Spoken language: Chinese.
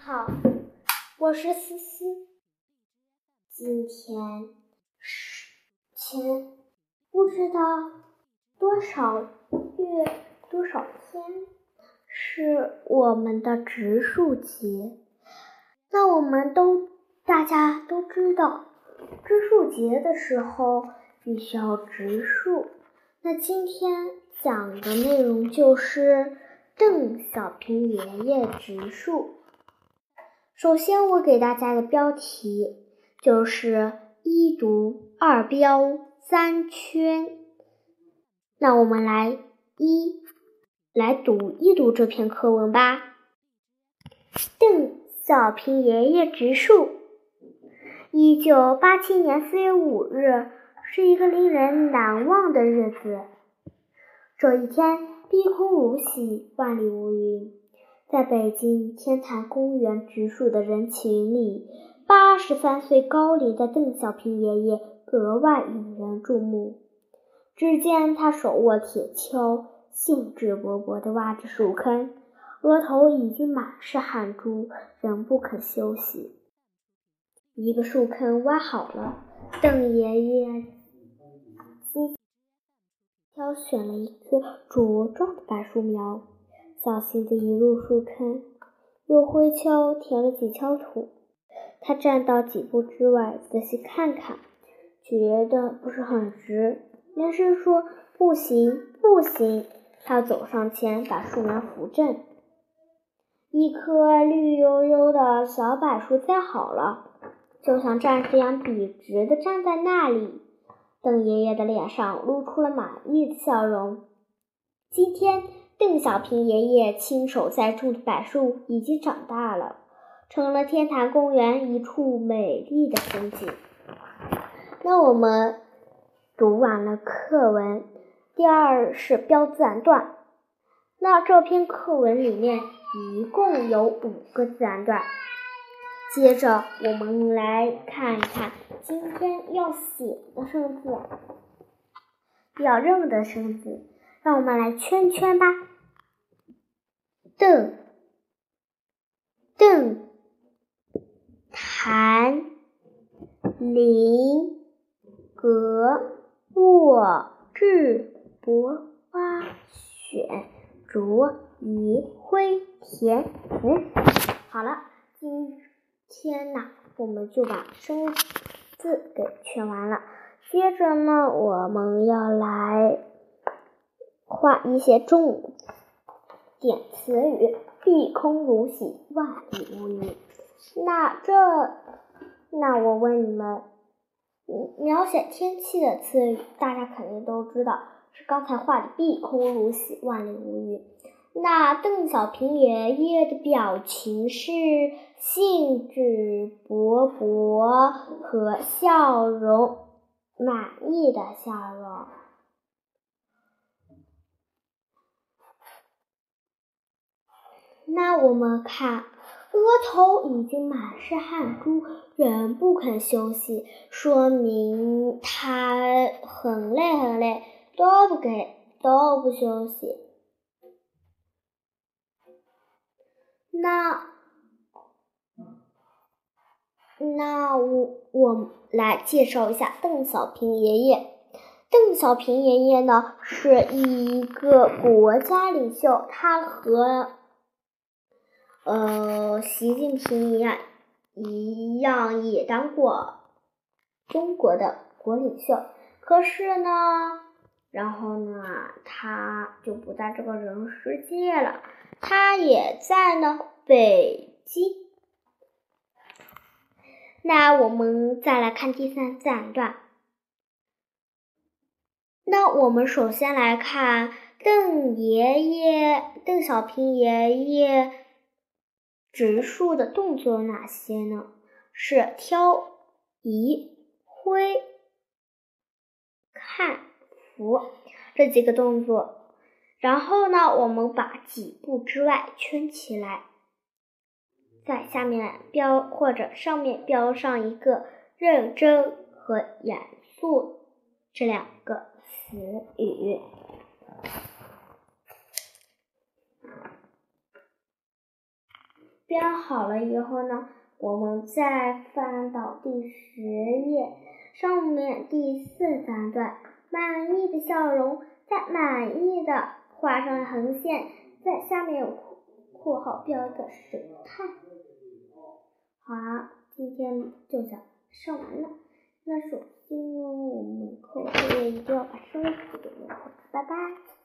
好，我是思思。今天是前不知道多少月多少天是我们的植树节。那我们都大家都知道，植树节的时候必须要植树。那今天讲的内容就是邓小平爷爷植树。首先，我给大家的标题就是一读、二标、三圈。那我们来一来读一读这篇课文吧。邓小平爷爷植树。一九八七年四月五日是一个令人难忘的日子。这一天，碧空如洗，万里无云。在北京天坛公园植树的人群里，八十三岁高龄的邓小平爷爷格外引人注目。只见他手握铁锹，兴致勃勃地挖着树坑，额头已经满是汗珠，仍不肯休息。一个树坑挖好了，邓爷爷挑选了一棵茁壮的柏树苗。小心地移入树坑，用灰锹填了几锹土。他站到几步之外，仔细看看，觉得不是很直，连声说：“不行，不行！”他走上前，把树苗扶正。一棵绿油油的小柏树栽好了，就像战士一样笔直地站在那里。邓爷爷的脸上露出了满意的笑容。今天。邓小平爷爷亲手栽种的柏树已经长大了，成了天坛公园一处美丽的风景。那我们读完了课文，第二是标自然段。那这篇课文里面一共有五个自然段。接着我们来看一看今天要写的生字，要认的生字。让我们来圈圈吧。邓，邓，谭，林，格，沃，智，博，花，选，卓，宜，辉，田，福。好了，今天呢，我们就把生字给圈完了。接着呢，我们要来。画一些重点词语，碧空如洗，万里无云。那这，那我问你们，描写天气的词语，大家肯定都知道，是刚才画的碧空如洗，万里无云。那邓小平爷爷的表情是兴致勃勃和笑容满意的笑容。那我们看，额头已经满是汗珠，仍不肯休息，说明他很累很累，都不给都不休息。那那我我来介绍一下邓小平爷爷。邓小平爷爷呢，是一个国家领袖，他和呃，习近平一样，一样也当过中国的国领袖。可是呢，然后呢，他就不在这个人世界了。他也在呢，北京。那我们再来看第三自然段。那我们首先来看邓爷爷，邓小平爷爷。植树的动作有哪些呢？是挑、移、挥、看、扶这几个动作。然后呢，我们把几步之外圈起来，在下面标或者上面标上一个认真和严肃这两个词语。标好了以后呢，我们再翻到第十页，上面第四三段，满意的笑容，在满意的画上横线，在下面有括号标一个神态。好，今天就讲上完了。那首先呢，我们课后一定要把生词给弄好，拜拜。